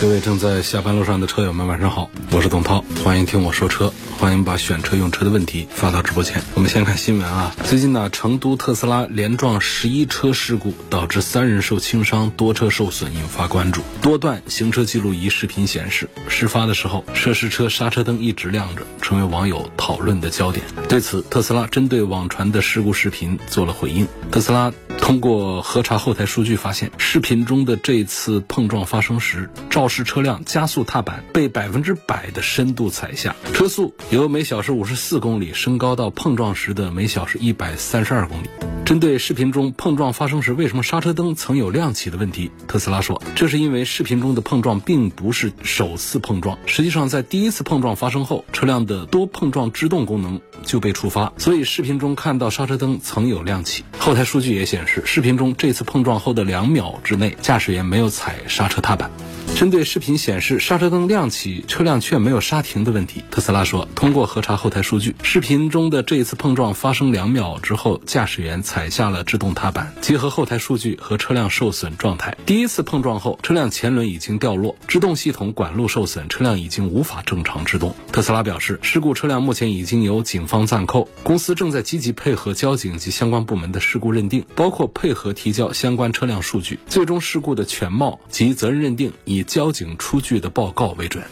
各位正在下班路上的车友们，晚上好，我是董涛，欢迎听我说车，欢迎把选车用车的问题发到直播间。我们先看新闻啊，最近呢，成都特斯拉连撞十一车事故，导致三人受轻伤，多车受损，引发关注。多段行车记录仪视频显示，事发的时候，涉事车刹车灯一直亮着，成为网友讨论的焦点。对此，特斯拉针对网传的事故视频做了回应。特斯拉通过核查后台数据发现，视频中的这次碰撞发生时，肇事车辆加速踏板被百分之百的深度踩下，车速由每小时五十四公里升高到碰撞时的每小时一百三十二公里。针对视频中碰撞发生时为什么刹车灯曾有亮起的问题，特斯拉说，这是因为视频中的碰撞并不是首次碰撞，实际上在第一次碰撞发生后，车辆的多碰撞制动功能就被触发，所以视频中看到刹车灯曾有亮起。后台数据也显示，视频中这次碰撞后的两秒之内，驾驶员没有踩刹车踏板。针对视频显示刹车灯亮起，车辆却没有刹停的问题，特斯拉说，通过核查后台数据，视频中的这一次碰撞发生两秒之后，驾驶员踩下了制动踏板。结合后台数据和车辆受损状态，第一次碰撞后，车辆前轮已经掉落，制动系统管路受损，车辆已经无法正常制动。特斯拉表示，事故车辆目前已经由警方暂扣，公司正在积极配合交警及相关部门的事故认定，包括配合提交相关车辆数据，最终事故的全貌及责任认定以。交警出具的报告为准。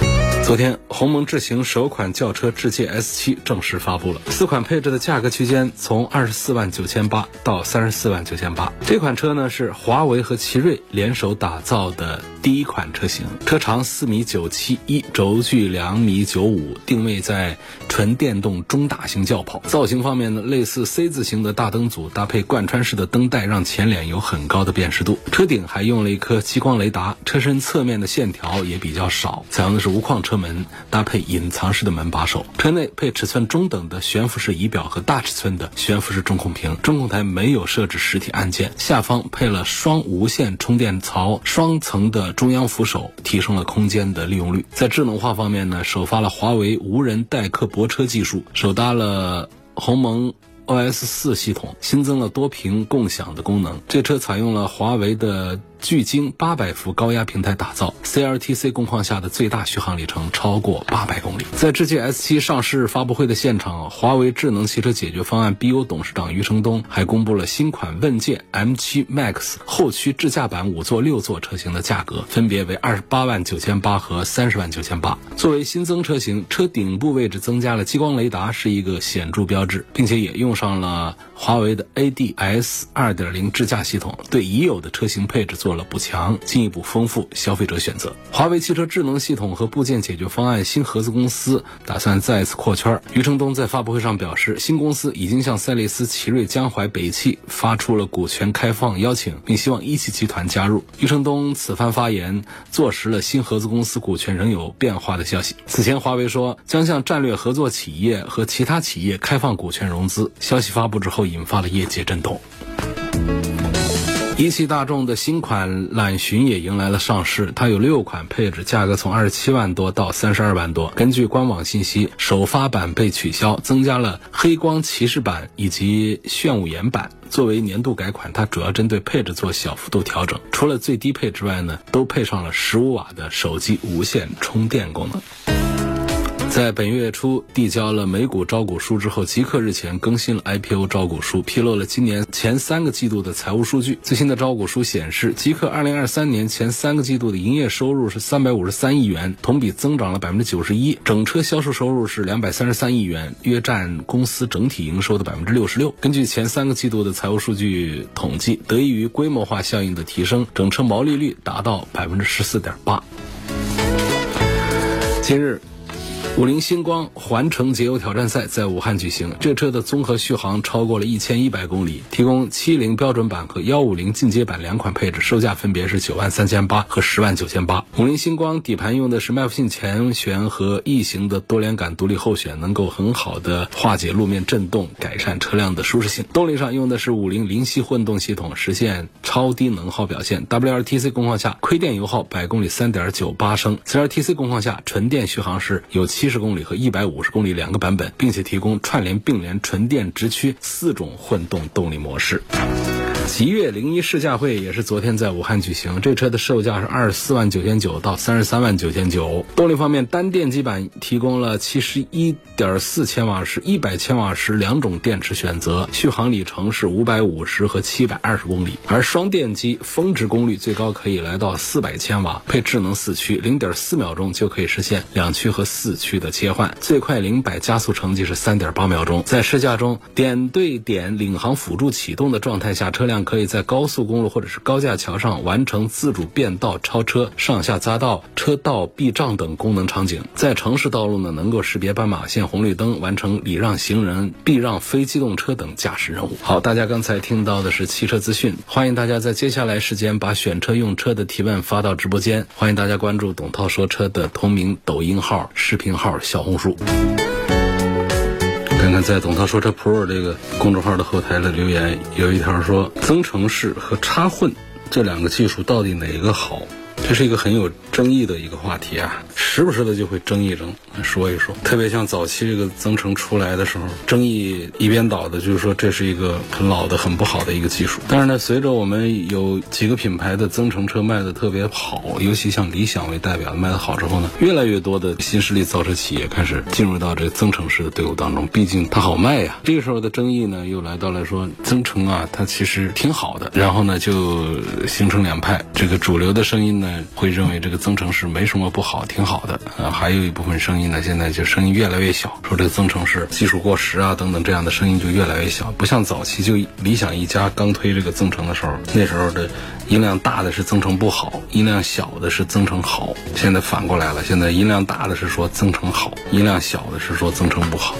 昨天，鸿蒙智行首款轿车智界 S7 正式发布了，四款配置的价格区间从二十四万九千八到三十四万九千八。这款车呢是华为和奇瑞联手打造的第一款车型，车长四米九七一，轴距两米九五，定位在纯电动中大型轿跑。造型方面呢，类似 C 字形的大灯组，搭配贯穿式的灯带，让前脸有很高的辨识度。车顶还用了一颗激光雷达，车身侧面的线条也比较少，采用的是无框车。门搭配隐藏式的门把手，车内配尺寸中等的悬浮式仪表和大尺寸的悬浮式中控屏，中控台没有设置实体按键，下方配了双无线充电槽，双层的中央扶手提升了空间的利用率。在智能化方面呢，首发了华为无人代客泊车技术，首搭了鸿蒙。OS 四系统新增了多屏共享的功能，这车采用了华为的。巨鲸八百伏高压平台打造，CLTC 工况下的最大续航里程超过八百公里。在智界 S7 上市发布会的现场，华为智能汽车解决方案 BU 董事长余承东还公布了新款问界 M7 Max 后驱智驾版五座六座车型的价格，分别为二十八万九千八和三十万九千八。作为新增车型，车顶部位置增加了激光雷达，是一个显著标志，并且也用上了华为的 ADS 二点零智驾系统，对已有的车型配置做。了补强，进一步丰富消费者选择。华为汽车智能系统和部件解决方案新合资公司打算再次扩圈。余承东在发布会上表示，新公司已经向赛力斯、奇瑞、江淮、北汽发出了股权开放邀请，并希望一汽集团加入。余承东此番发言坐实了新合资公司股权仍有变化的消息。此前，华为说将向战略合作企业和其他企业开放股权融资，消息发布之后引发了业界震动。一汽大众的新款揽巡也迎来了上市，它有六款配置，价格从二十七万多到三十二万多。根据官网信息，首发版被取消，增加了黑光骑士版以及炫舞颜版。作为年度改款，它主要针对配置做小幅度调整，除了最低配之外呢，都配上了十五瓦的手机无线充电功能。在本月初递交了美股招股书之后，极客日前更新了 IPO 招股书，披露了今年前三个季度的财务数据。最新的招股书显示，极客2023年前三个季度的营业收入是353亿元，同比增长了91%，整车销售收入是233亿元，约占公司整体营收的66%。根据前三个季度的财务数据统计，得益于规模化效应的提升，整车毛利率达到14.8%。今日。五菱星光环城节油挑战赛在武汉举行，这车的综合续航超过了一千一百公里，提供七零标准版和幺五零进阶版两款配置，售价分别是九万三千八和十万九千八。五菱星光底盘用的是麦弗逊前悬和异形的多连杆独立后悬，能够很好的化解路面震动，改善车辆的舒适性。动力上用的是五菱灵犀混动系统，实现超低能耗表现。WLTC 工况下，亏电油耗百公里三点九八升；CLTC 工况下，纯电续航是有七七十公里和一百五十公里两个版本，并且提供串联、并联、纯电、直驱四种混动动力模式。极越零一试驾会也是昨天在武汉举行，这车的售价是二十四万九千九到三十三万九千九。动力方面，单电机版提供了七十一点四千瓦时、一百千瓦时两种电池选择，续航里程是五百五十和七百二十公里。而双电机峰值功率最高可以来到四百千瓦，配智能四驱，零点四秒钟就可以实现两驱和四驱的切换，最快零百加速成绩是三点八秒钟。在试驾中，点对点领航辅助启动的状态下，车辆可以在高速公路或者是高架桥上完成自主变道、超车、上下匝道、车道避障等功能场景。在城市道路呢，能够识别斑马线、红绿灯，完成礼让行人、避让非机动车等驾驶任务。好，大家刚才听到的是汽车资讯，欢迎大家在接下来时间把选车用车的提问发到直播间，欢迎大家关注董涛说车的同名抖音号、视频号、小红书。看看在董涛说车 Pro 这个公众号的后台的留言，有一条说增程式和插混这两个技术到底哪个好？这是一个很有争议的一个话题啊，时不时的就会争一争，说一说。特别像早期这个增程出来的时候，争议一边倒的，就是说这是一个很老的、很不好的一个技术。但是呢，随着我们有几个品牌的增程车卖的特别好，尤其像理想为代表的卖的好之后呢，越来越多的新势力造车企业开始进入到这个增程式的队伍当中，毕竟它好卖呀。这个时候的争议呢，又来到了说增程啊，它其实挺好的。然后呢，就形成两派，这个主流的声音呢。会认为这个增程式没什么不好，挺好的。呃，还有一部分声音呢，现在就声音越来越小，说这个增程式技术过时啊，等等这样的声音就越来越小。不像早期就理想一家刚推这个增程的时候，那时候的音量大的是增程不好，音量小的是增程好。现在反过来了，现在音量大的是说增程好，音量小的是说增程不好。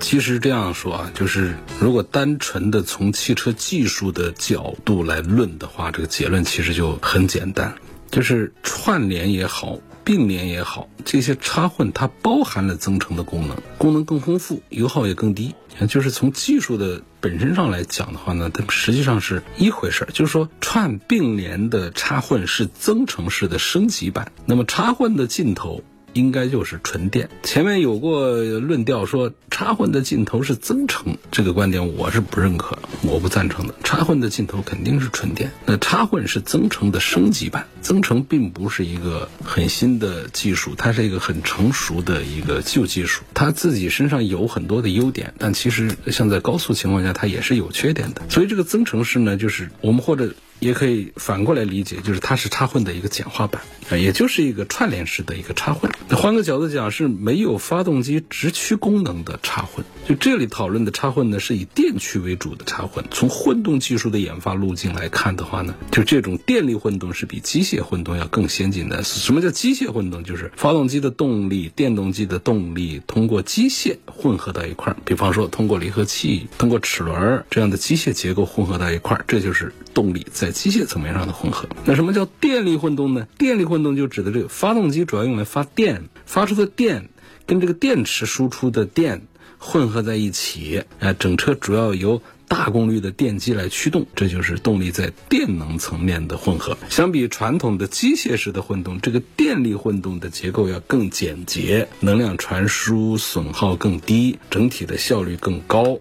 其实这样说啊，就是如果单纯的从汽车技术的角度来论的话，这个结论其实就很简单。就是串联也好，并联也好，这些插混它包含了增程的功能，功能更丰富，油耗也更低。就是从技术的本身上来讲的话呢，它实际上是一回事儿。就是说，串并联的插混是增程式的升级版，那么插混的尽头。应该就是纯电。前面有过论调说插混的尽头是增程，这个观点我是不认可，我不赞成的。插混的尽头肯定是纯电。那插混是增程的升级版，增程并不是一个很新的技术，它是一个很成熟的一个旧技术。它自己身上有很多的优点，但其实像在高速情况下，它也是有缺点的。所以这个增程式呢，就是我们或者。也可以反过来理解，就是它是插混的一个简化版啊，也就是一个串联式的一个插混。换个角度讲，是没有发动机直驱功能的插混。就这里讨论的插混呢，是以电驱为主的插混。从混动技术的研发路径来看的话呢，就这种电力混动是比机械混动要更先进的。什么叫机械混动？就是发动机的动力、电动机的动力通过机械混合到一块儿，比方说通过离合器、通过齿轮这样的机械结构混合到一块儿，这就是动力在。机械层面上的混合，那什么叫电力混动呢？电力混动就指的这个发动机主要用来发电，发出的电跟这个电池输出的电混合在一起，哎，整车主要由大功率的电机来驱动，这就是动力在电能层面的混合。相比传统的机械式的混动，这个电力混动的结构要更简洁，能量传输损耗更低，整体的效率更高。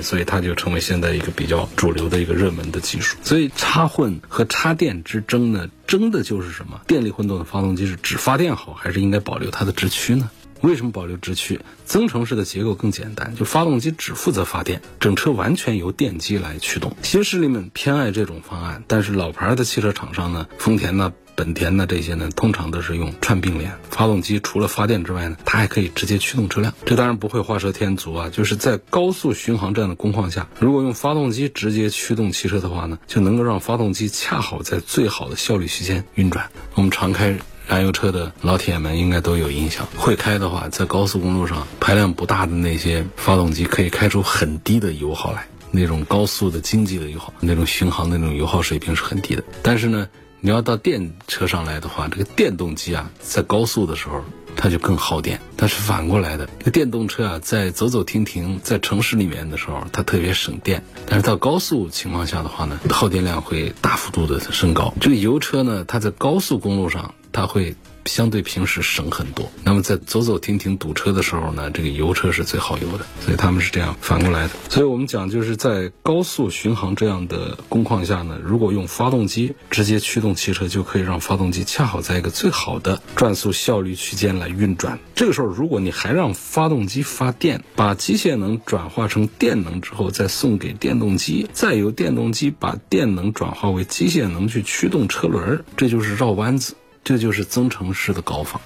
所以它就成为现在一个比较主流的一个热门的技术。所以插混和插电之争呢，争的就是什么？电力混动的发动机是只发电好，还是应该保留它的直驱呢？为什么保留直驱？增程式的结构更简单，就发动机只负责发电，整车完全由电机来驱动。新势力们偏爱这种方案，但是老牌的汽车厂商呢，丰田呢？本田呢，这些呢，通常都是用串并联，发动机除了发电之外呢，它还可以直接驱动车辆。这当然不会画蛇添足啊，就是在高速巡航这样的工况下，如果用发动机直接驱动汽车的话呢，就能够让发动机恰好在最好的效率区间运转。我们常开。燃油车的老铁们应该都有印象。会开的话，在高速公路上排量不大的那些发动机可以开出很低的油耗来，那种高速的经济的油耗，那种巡航的那种油耗水平是很低的。但是呢，你要到电车上来的话，这个电动机啊，在高速的时候。它就更耗电，它是反过来的，这个电动车啊，在走走停停，在城市里面的时候，它特别省电。但是到高速情况下的话呢，耗电量会大幅度的升高。这个油车呢，它在高速公路上，它会。相对平时省很多。那么在走走停停堵车的时候呢，这个油车是最耗油的，所以他们是这样反过来的。所以我们讲就是在高速巡航这样的工况下呢，如果用发动机直接驱动汽车，就可以让发动机恰好在一个最好的转速效率区间来运转。这个时候，如果你还让发动机发电，把机械能转化成电能之后再送给电动机，再由电动机把电能转化为机械能去驱动车轮，这就是绕弯子。这就是增程式的搞法，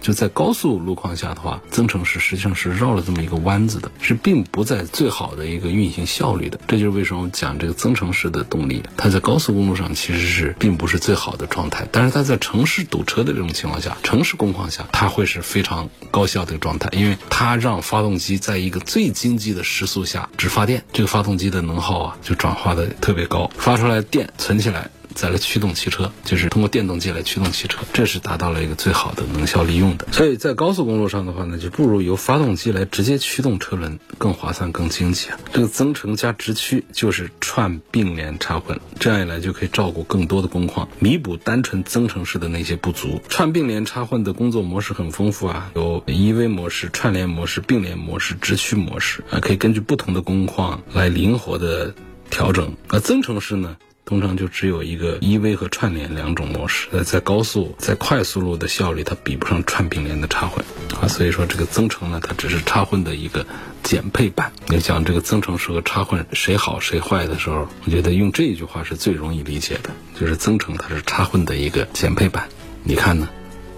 就在高速路况下的话，增程式实际上是绕了这么一个弯子的，是并不在最好的一个运行效率的。这就是为什么讲这个增程式的动力，它在高速公路上其实是并不是最好的状态，但是它在城市堵车的这种情况下，城市工况下，它会是非常高效的一个状态，因为它让发动机在一个最经济的时速下只发电，这个发动机的能耗啊就转化的特别高，发出来电存起来。再来驱动汽车，就是通过电动机来驱动汽车，这是达到了一个最好的能效利用的。所以在高速公路上的话呢，就不如由发动机来直接驱动车轮更划算、更经济啊。这个增程加直驱就是串并联插混，这样一来就可以照顾更多的工况，弥补单纯增程式的那些不足。串并联插混的工作模式很丰富啊，有 EV 模式、串联模式、并联模式、直驱模式啊，可以根据不同的工况来灵活的调整。而增程式呢？通常就只有一个 EV 和串联两种模式，在高速、在快速路的效率，它比不上串并联的插混啊。所以说，这个增程呢，它只是插混的一个减配版。你讲这个增程式和插混谁好谁坏的时候，我觉得用这一句话是最容易理解的，就是增程它是插混的一个减配版。你看呢，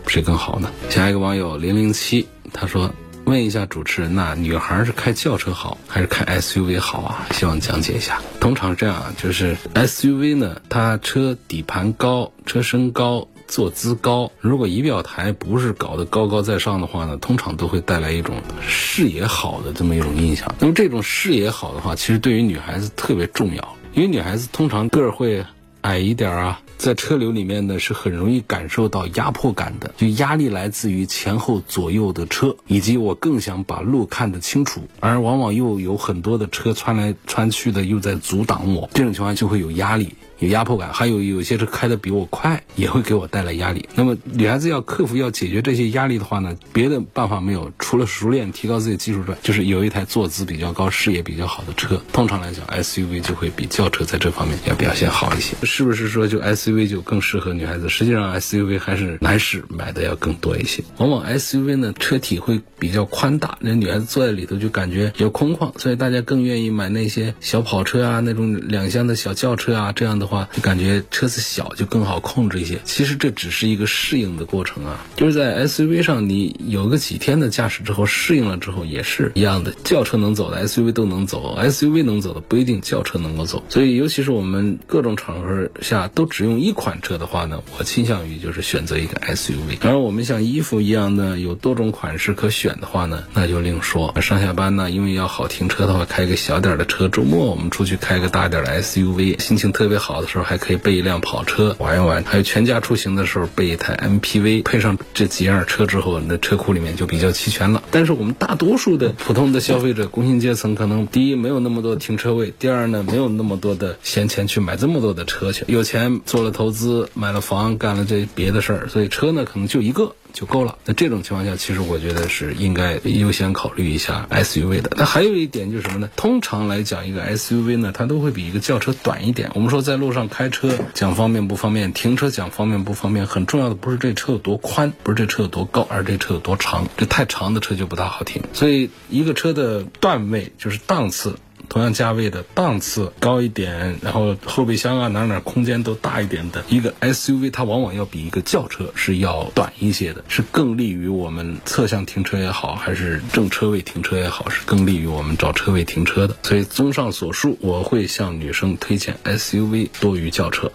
谁更好呢？下一个网友零零七他说。问一下主持人呐，女孩是开轿车好还是开 SUV 好啊？希望讲解一下。通常这样啊，就是 SUV 呢，它车底盘高，车身高，坐姿高。如果仪表台不是搞得高高在上的话呢，通常都会带来一种视野好的这么一种印象。那么这种视野好的话，其实对于女孩子特别重要，因为女孩子通常个儿会矮一点啊。在车流里面呢，是很容易感受到压迫感的，就压力来自于前后左右的车，以及我更想把路看得清楚，而往往又有很多的车穿来穿去的，又在阻挡我，这种情况就会有压力。有压迫感，还有有些车开的比我快，也会给我带来压力。那么女孩子要克服、要解决这些压力的话呢，别的办法没有，除了熟练提高自己技术之外，就是有一台坐姿比较高、视野比较好的车。通常来讲，SUV 就会比轿车在这方面要表现好一些。是不是说就 SUV 就更适合女孩子？实际上 SUV 还是男士买的要更多一些。往往 SUV 呢车体会比较宽大，那女孩子坐在里头就感觉比较空旷，所以大家更愿意买那些小跑车啊、那种两厢的小轿车啊，这样的。话话，就感觉车子小就更好控制一些。其实这只是一个适应的过程啊，就是在 SUV 上，你有个几天的驾驶之后，适应了之后也是一样的。轿车能走的 SUV 都能走，SUV 能走的不一定轿车能够走。所以，尤其是我们各种场合下都只用一款车的话呢，我倾向于就是选择一个 SUV。当然，我们像衣服一样呢，有多种款式可选的话呢，那就另说。上下班呢，因为要好停车的话，开个小点的车；周末我们出去开个大点的 SUV，心情特别好。跑的时候还可以备一辆跑车玩一玩，还有全家出行的时候备一台 MPV，配上这几样车之后，那车库里面就比较齐全了。但是我们大多数的普通的消费者、工薪阶层，可能第一没有那么多停车位，第二呢没有那么多的闲钱去买这么多的车去，有钱做了投资，买了房，干了这别的事儿，所以车呢可能就一个。就够了。那这种情况下，其实我觉得是应该优先考虑一下 SUV 的。那还有一点就是什么呢？通常来讲，一个 SUV 呢，它都会比一个轿车短一点。我们说在路上开车讲方便不方便，停车讲方便不方便，很重要的不是这车有多宽，不是这车有多高，而这车有多长。这太长的车就就不大好停。所以一个车的段位就是档次。同样价位的档次高一点，然后后备箱啊哪哪空间都大一点的一个 SUV，它往往要比一个轿车是要短一些的，是更利于我们侧向停车也好，还是正车位停车也好，是更利于我们找车位停车的。所以综上所述，我会向女生推荐 SUV 多于轿车。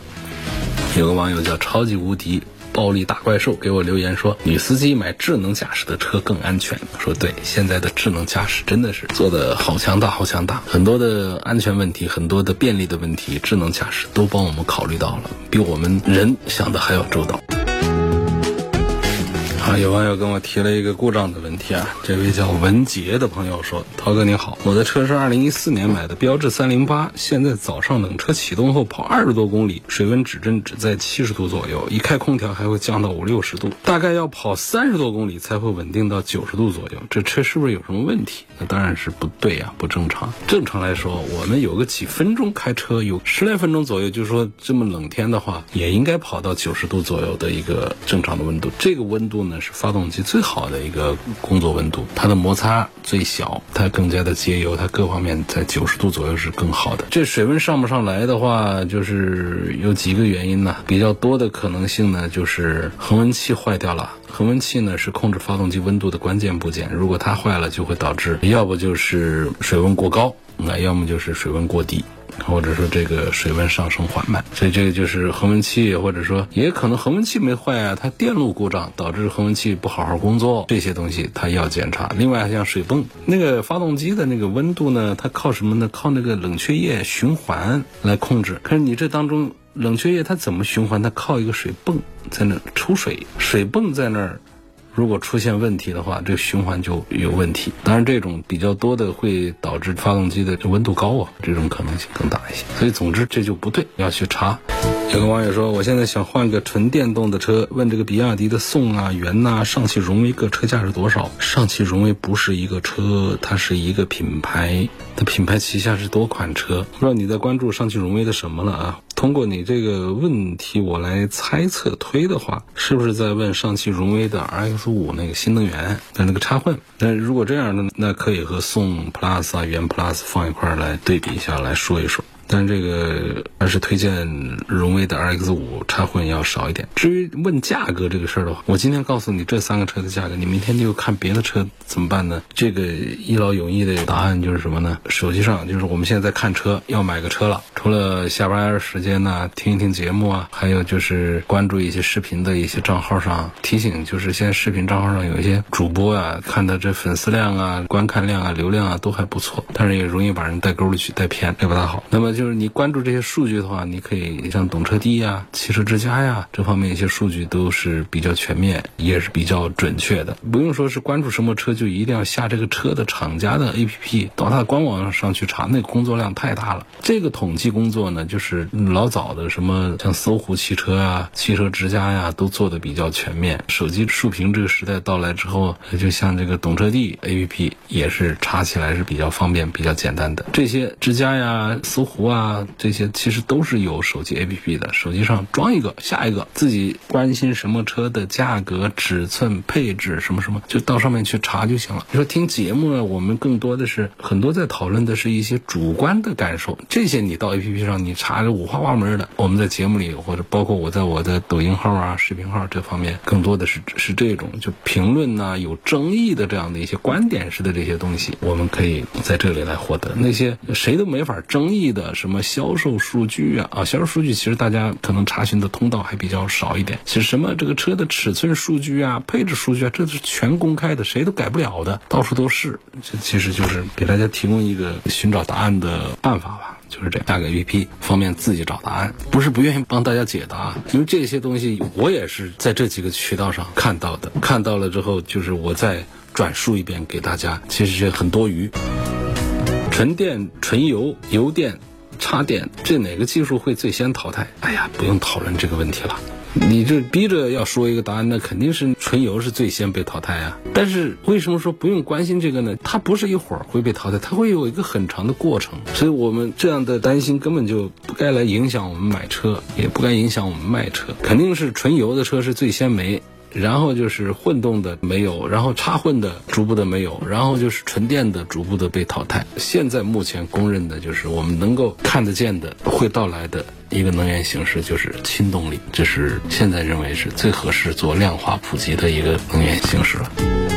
有个网友叫超级无敌。暴力大怪兽给我留言说，女司机买智能驾驶的车更安全。说对，现在的智能驾驶真的是做的好强大，好强大，很多的安全问题，很多的便利的问题，智能驾驶都帮我们考虑到了，比我们人想的还要周到。啊，有网友跟我提了一个故障的问题啊，这位叫文杰的朋友说：“涛哥你好，我的车是二零一四年买的标致三零八，现在早上冷车启动后跑二十多公里，水温指针只在七十度左右，一开空调还会降到五六十度，大概要跑三十多公里才会稳定到九十度左右，这车是不是有什么问题？那当然是不对呀，不正常。正常来说，我们有个几分钟开车，有十来分钟左右，就是说这么冷天的话，也应该跑到九十度左右的一个正常的温度。这个温度呢？”是发动机最好的一个工作温度，它的摩擦最小，它更加的节油，它各方面在九十度左右是更好的。这水温上不上来的话，就是有几个原因呢？比较多的可能性呢，就是恒温器坏掉了。恒温器呢是控制发动机温度的关键部件，如果它坏了，就会导致要不就是水温过高，那要么就是水温过低。或者说这个水温上升缓慢，所以这个就是恒温器，或者说也可能恒温器没坏啊，它电路故障导致恒温器不好好工作，这些东西它要检查。另外像水泵，那个发动机的那个温度呢，它靠什么呢？靠那个冷却液循环来控制。可是你这当中冷却液它怎么循环？它靠一个水泵在那出水，水泵在那儿。如果出现问题的话，这个循环就有问题。当然，这种比较多的会导致发动机的温度高啊，这种可能性更大一些。所以，总之这就不对，要去查。有个网友说，我现在想换个纯电动的车，问这个比亚迪的宋啊、元呐、上汽荣威各车价是多少？上汽荣威不是一个车，它是一个品牌，它品牌旗下是多款车。不知道你在关注上汽荣威的什么了啊？通过你这个问题，我来猜测推的话，是不是在问上汽荣威的 RX 五那个新能源的那个插混？那如果这样的，那可以和宋 Plus 啊、元 Plus 放一块来对比一下，来说一说。但这个还是推荐荣威的 RX 五插混要少一点。至于问价格这个事儿的话，我今天告诉你这三个车的价格，你明天就看别的车怎么办呢？这个一劳永逸的答案就是什么呢？手机上就是我们现在在看车，要买个车了，除了下班时间呢听一听节目啊，还有就是关注一些视频的一些账号上提醒，就是现在视频账号上有一些主播啊，看的这粉丝量啊、观看量啊、流量啊都还不错，但是也容易把人带沟里去、带偏，也不大好。那么。就是你关注这些数据的话，你可以像懂车帝呀、汽车之家呀这方面一些数据都是比较全面，也是比较准确的。不用说是关注什么车就一定要下这个车的厂家的 APP，到它的官网上去查，那个工作量太大了。这个统计工作呢，就是老早的什么像搜狐汽车啊、汽车之家呀都做的比较全面。手机竖屏这个时代到来之后，就像这个懂车帝 APP 也是查起来是比较方便、比较简单的。这些之家呀、搜狐。啊，这些其实都是有手机 APP 的，手机上装一个，下一个自己关心什么车的价格、尺寸、配置什么什么，就到上面去查就行了。你说听节目呢，我们更多的是很多在讨论的是一些主观的感受，这些你到 APP 上你查五花八门的。我们在节目里或者包括我在我的抖音号啊、视频号这方面，更多的是是这种就评论呐，有争议的这样的一些观点式的这些东西，我们可以在这里来获得。那些谁都没法争议的。什么销售数据啊啊，销售数据其实大家可能查询的通道还比较少一点。其实什么这个车的尺寸数据啊、配置数据啊，这是全公开的，谁都改不了的，到处都是。这其实就是给大家提供一个寻找答案的办法吧，就是这样。下个 APP 方便自己找答案，不是不愿意帮大家解答，因为这些东西我也是在这几个渠道上看到的，看到了之后就是我再转述一遍给大家，其实是很多余。纯电、纯油、油电。插电这哪个技术会最先淘汰？哎呀，不用讨论这个问题了。你这逼着要说一个答案，那肯定是纯油是最先被淘汰啊。但是为什么说不用关心这个呢？它不是一会儿会被淘汰，它会有一个很长的过程。所以我们这样的担心根本就不该来影响我们买车，也不该影响我们卖车。肯定是纯油的车是最先没。然后就是混动的没有，然后插混的逐步的没有，然后就是纯电的逐步的被淘汰。现在目前公认的就是我们能够看得见的会到来的一个能源形式就是氢动力，这是现在认为是最合适做量化普及的一个能源形式了。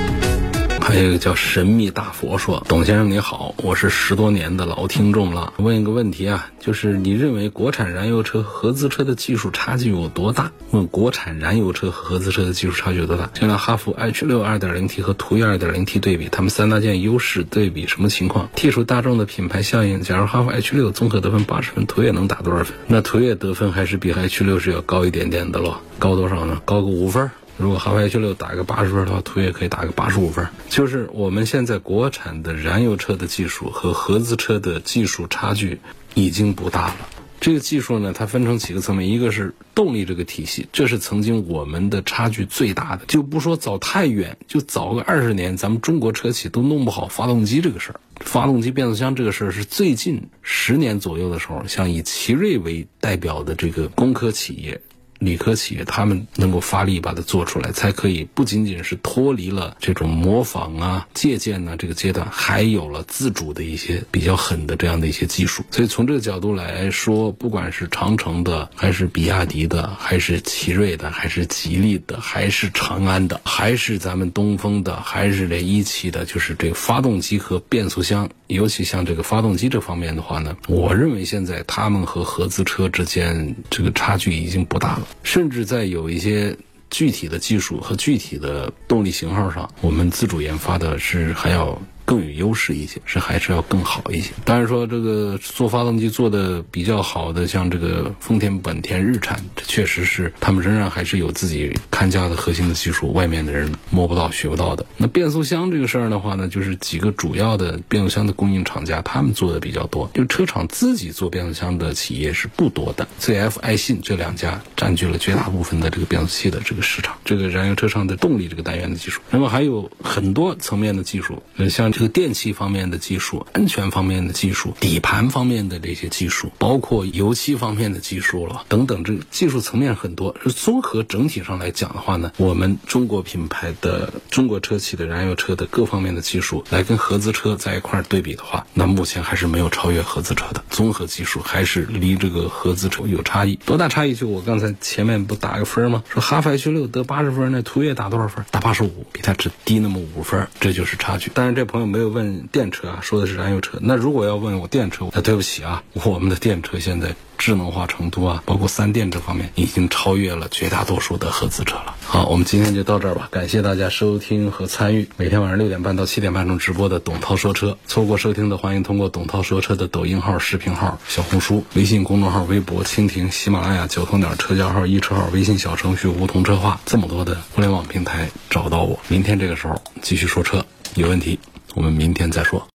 还有一个叫神秘大佛说：“董先生你好，我是十多年的老听众了，问一个问题啊，就是你认为国产燃油车合资车的技术差距有多大？问国产燃油车和合资车的技术差距有多大？先拿哈弗 H 六 2.0T 和途岳 2.0T 对比，他们三大件优势对比什么情况？剔除大众的品牌效应，假如哈弗 H 六综合得分八十分，途岳能打多少分？那途岳得分还是比 H 六是要高一点点的咯，高多少呢？高个五分。”如果哈弗 H 六打个八十分的话，途岳可以打个八十五分。就是我们现在国产的燃油车的技术和合资车的技术差距已经不大了。这个技术呢，它分成几个层面，一个是动力这个体系，这是曾经我们的差距最大的。就不说早太远，就早个二十年，咱们中国车企都弄不好发动机这个事儿。发动机、变速箱这个事儿是最近十年左右的时候，像以奇瑞为代表的这个工科企业。理科企业，他们能够发力把它做出来，才可以不仅仅是脱离了这种模仿啊、借鉴呢这个阶段，还有了自主的一些比较狠的这样的一些技术。所以从这个角度来说，不管是长城的，还是比亚迪的，还是奇瑞的，还是吉利的，还是长安的，还是咱们东风的，还是这一汽的，就是这个发动机和变速箱，尤其像这个发动机这方面的话呢，我认为现在他们和合资车之间这个差距已经不大了。甚至在有一些具体的技术和具体的动力型号上，我们自主研发的是还要。更有优势一些，是还是要更好一些。当然说这个做发动机做的比较好的，像这个丰田、本田、日产，确实是他们仍然还是有自己看家的核心的技术，外面的人摸不到、学不到的。那变速箱这个事儿的话呢，就是几个主要的变速箱的供应厂家，他们做的比较多。就车厂自己做变速箱的企业是不多的，ZF、爱信这两家占据了绝大部分的这个变速器的这个市场。这个燃油车上的动力这个单元的技术，那么还有很多层面的技术，呃，像。这个电气方面的技术、安全方面的技术、底盘方面的这些技术，包括油漆方面的技术了等等，这个技术层面很多。是综合整体上来讲的话呢，我们中国品牌的中国车企的燃油车的各方面的技术来跟合资车在一块儿对比的话，那目前还是没有超越合资车的综合技术，还是离这个合资车有差异。多大差异？就我刚才前面不打个分吗？说哈弗 H 六得八十分，那途岳打多少分？打八十五，比它只低那么五分，这就是差距。但是这朋友。没有问电车啊，说的是燃油车。那如果要问我电车，那对不起啊，我们的电车现在智能化程度啊，包括三电这方面，已经超越了绝大多数的合资车了。好，我们今天就到这儿吧，感谢大家收听和参与每天晚上六点半到七点半钟直播的董涛说车。错过收听的，欢迎通过董涛说车的抖音号、视频号、小红书、微信公众号、微博、蜻蜓、喜马拉雅、九头鸟车架号、一车号、微信小程序梧桐车话这么多的互联网平台找到我。明天这个时候继续说车，有问题。我们明天再说。